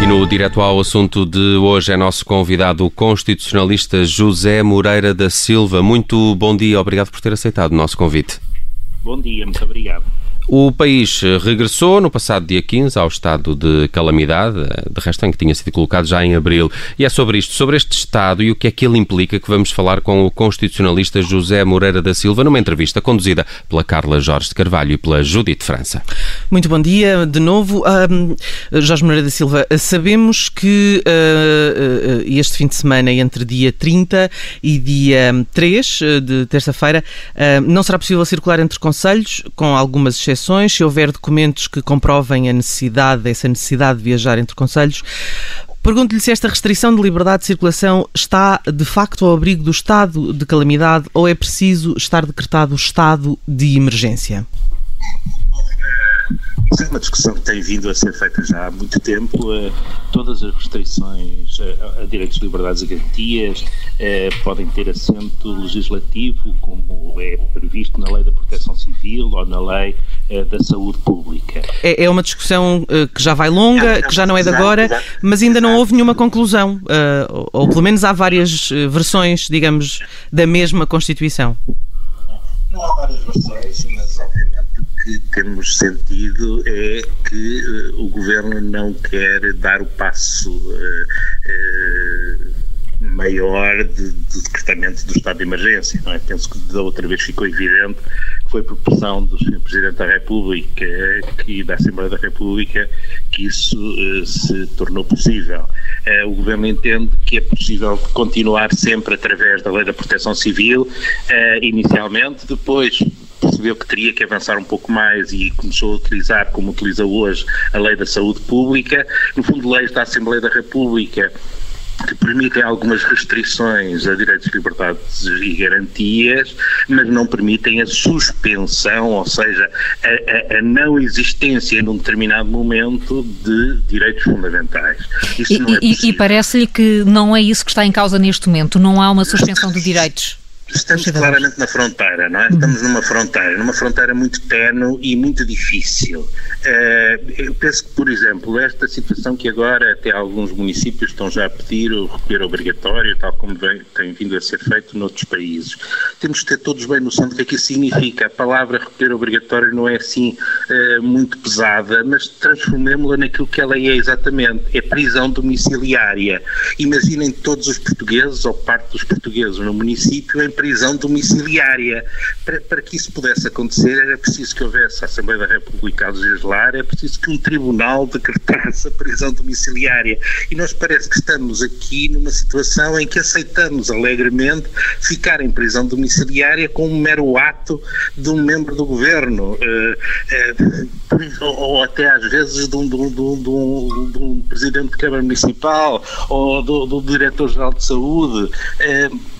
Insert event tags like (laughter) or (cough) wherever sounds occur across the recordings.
E no direto ao assunto de hoje é nosso convidado o constitucionalista José Moreira da Silva. Muito bom dia, obrigado por ter aceitado o nosso convite. Bom dia, muito obrigado. O país regressou no passado dia 15 ao estado de calamidade, de resto em que tinha sido colocado já em abril. E é sobre isto, sobre este estado e o que é que ele implica, que vamos falar com o constitucionalista José Moreira da Silva numa entrevista conduzida pela Carla Jorge de Carvalho e pela Judite França. Muito bom dia de novo. Jorge Moreira da Silva, sabemos que uh, este fim de semana, entre dia 30 e dia 3 de terça-feira, uh, não será possível circular entre conselhos, com algumas exceções exceções, se houver documentos que comprovem a necessidade, essa necessidade de viajar entre conselhos. Pergunto-lhe se esta restrição de liberdade de circulação está de facto ao abrigo do estado de calamidade ou é preciso estar decretado o estado de emergência. Isso é uma discussão que tem vindo a ser feita já há muito tempo. Eh, todas as restrições a, direitos, liberdades e garantias eh, podem ter assento legislativo, como é previsto na Lei da Proteção Civil ou na Lei eh, da Saúde Pública. É, é uma discussão que já vai longa, que já não é de agora, mas ainda não houve nenhuma conclusão, ou pelo menos há várias versões, digamos, da mesma Constituição. Não há várias versões, mas obviamente que temos sentido é que uh, o governo não quer dar o passo uh, uh, maior de, de, decretamento do estado de emergência. Não é? Penso que da outra vez ficou evidente que foi por pressão do Sr. Presidente da República e da Assembleia da República que isso se tornou possível. o Governo entende que é possível continuar sempre através da Lei da Proteção Civil, inicialmente, depois percebeu que teria que avançar um pouco mais e começou a utilizar, como utiliza hoje, a Lei da Saúde Pública, no fundo, leis da Assembleia da República que permitem algumas restrições a direitos, liberdades e garantias, mas não permitem a suspensão, ou seja, a, a, a não existência num determinado momento de direitos fundamentais. Isso e, é e, e parece-lhe que não é isso que está em causa neste momento, não há uma suspensão de direitos. Estamos claramente na fronteira, não é? Estamos numa fronteira, numa fronteira muito tenue e muito difícil. Uh, eu penso que, por exemplo, esta situação que agora até alguns municípios estão já a pedir o recolher obrigatório, tal como vem, tem vindo a ser feito noutros países, temos que ter todos bem noção do que é que isso significa. A palavra recolher obrigatório não é assim uh, muito pesada, mas transformemos-la naquilo que ela é exatamente, é prisão domiciliária. Imaginem todos os portugueses, ou parte dos portugueses no município, em prisão domiciliária. Para, para, que isso pudesse acontecer, era preciso que houvesse a Assembleia da República a legislar, é preciso que um tribunal decretasse a prisão domiciliária. E nós parece que estamos aqui numa situação em que aceitamos alegremente ficar em prisão domiciliária com um mero ato de um membro do governo, uh, uh, ou até às vezes de um, de um, de um, de um presidente de Câmara Municipal ou do, do diretor-geral de saúde. Uh,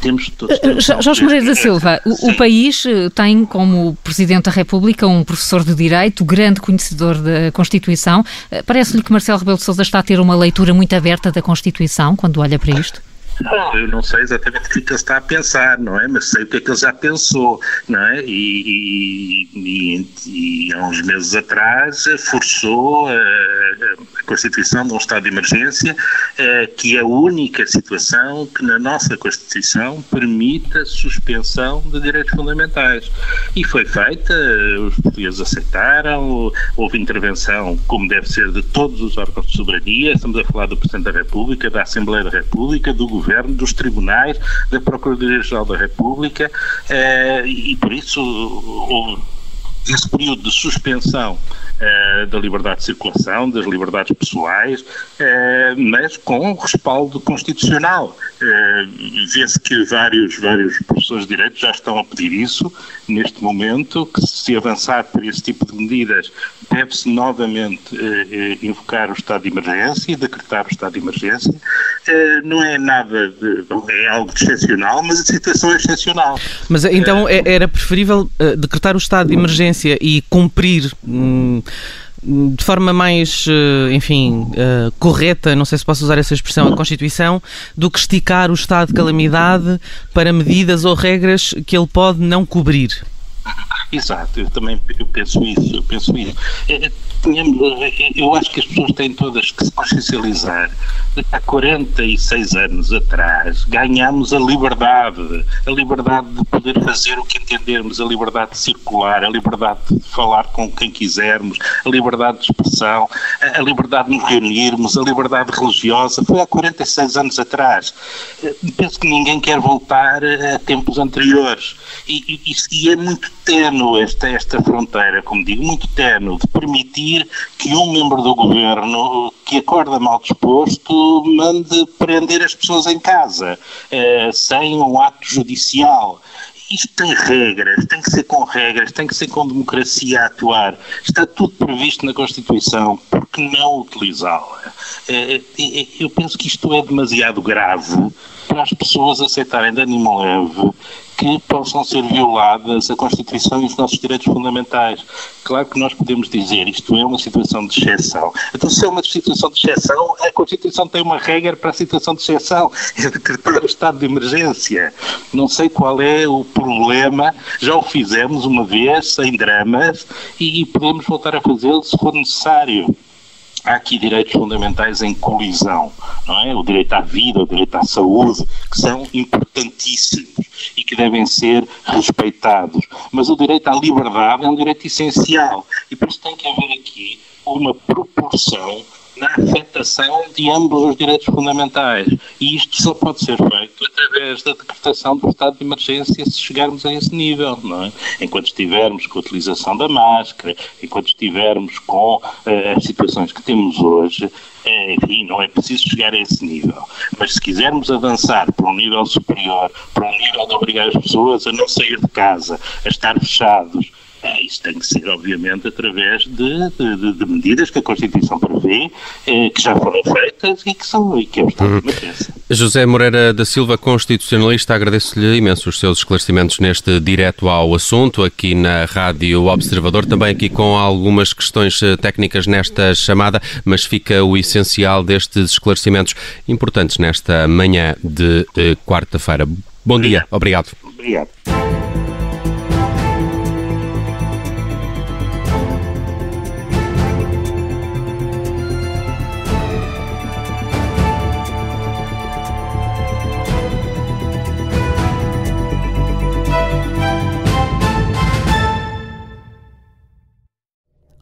temos todos. Jorge Moreira da Silva, o, o, país eh, tem como Presidente da República um professor de Direito, grande conhecedor da Constituição. Eh, parece-lhe que Marcelo Rebelo de Sousa está a ter uma leitura muito aberta da Constituição quando olha para isto? Eu não sei exatamente o que, ele está a pensar, não é? Mas sei o que é que ele já pensou, não é? E, e, e, e há uns meses atrás forçou a, a, Constituição de um estado de emergência, a, que é a única situação que na nossa Constituição permita suspensão de direitos fundamentais. E foi feita, os portugueses aceitaram, houve intervenção, como deve ser, de todos os órgãos de soberania, estamos a falar do Presidente da República, da Assembleia da República, do Governo Governo, dos tribunais, da Procuradoria-Geral da República, eh, e por isso houve esse período de suspensão uh, da liberdade de circulação, das liberdades pessoais, uh, mas com respaldo constitucional. Uh, Vê-se que vários, vários professores de Direito já estão a pedir isso neste momento, que se avançar por esse tipo de medidas, deve-se novamente invocar o estado de emergência e decretar o estado de emergência. não é nada, de, é algo excepcional, mas a situação é excepcional. Mas então é, era preferível decretar o estado de emergência e cumprir hum, de forma mais, eh, enfim, uh, correta, não sei se posso usar essa expressão, a Constituição, do que esticar o estado de calamidade para medidas ou regras que ele pode não cobrir? Exato, eu também eu penso isso, eu penso isso. É, é, eu acho que as pessoas têm todas que se consciencializar. Há 46 anos atrás ganhámos a liberdade, a liberdade de poder fazer o que entendermos, a liberdade de circular, a liberdade de falar com quem quisermos, a liberdade de expressão, a liberdade de nos reunirmos, a liberdade religiosa. Foi há 46 anos atrás. Penso que ninguém quer voltar a tempos anteriores. E, e, e é muito tenue esta, esta fronteira, como digo, muito tenue, de permitir que um membro do governo que acorda mal disposto mande prender as pessoas em casa, eh, sem um ato judicial isto tem regras, tem que ser com regras, tem que ser com democracia a atuar. Está tudo previsto na Constituição, por que não utilizá-la? É, é, eu penso que isto é demasiado grave para as pessoas aceitarem de ânimo leve que possam ser violadas a Constituição e os nossos direitos fundamentais. Claro que nós podemos dizer isto é uma situação de exceção. Então, se é uma situação de exceção, a Constituição tem uma regra para a situação de exceção, (laughs) é decretar o estado de emergência. Não sei qual é o problema, já o fizemos uma vez, sem dramas, e podemos voltar a fazê-lo se for necessário há aqui direitos fundamentais em colisão, não é? O direito à vida, o direito à saúde, que são importantíssimos e que devem ser respeitados. Mas o direito à liberdade é um direito essencial e por isso tem que haver aqui uma proporção na afetação de ambos os direitos fundamentais. E isto só pode ser feito através da decretação do estado de emergência se chegarmos a esse nível, não é? Enquanto estivermos com a utilização da máscara, enquanto estivermos com uh, as situações que temos hoje, é, enfim, não é preciso chegar a esse nível. Mas se quisermos avançar para um nível superior, para um nível de obrigar as pessoas a não sair de casa, a estar fechados, é, isso tem que ser, obviamente, através de, de, de medidas que a Constituição prevê, eh, que já foram feitas e que são e que é de emergência. José Moreira da Silva, constitucionalista, agradeço-lhe imenso os seus esclarecimentos neste direto ao assunto, aqui na Rádio Observador, também aqui com algumas questões eh, técnicas nesta chamada, mas fica o essencial destes esclarecimentos importantes nesta manhã de eh, quarta-feira. Bom dia, obrigado. Obrigado.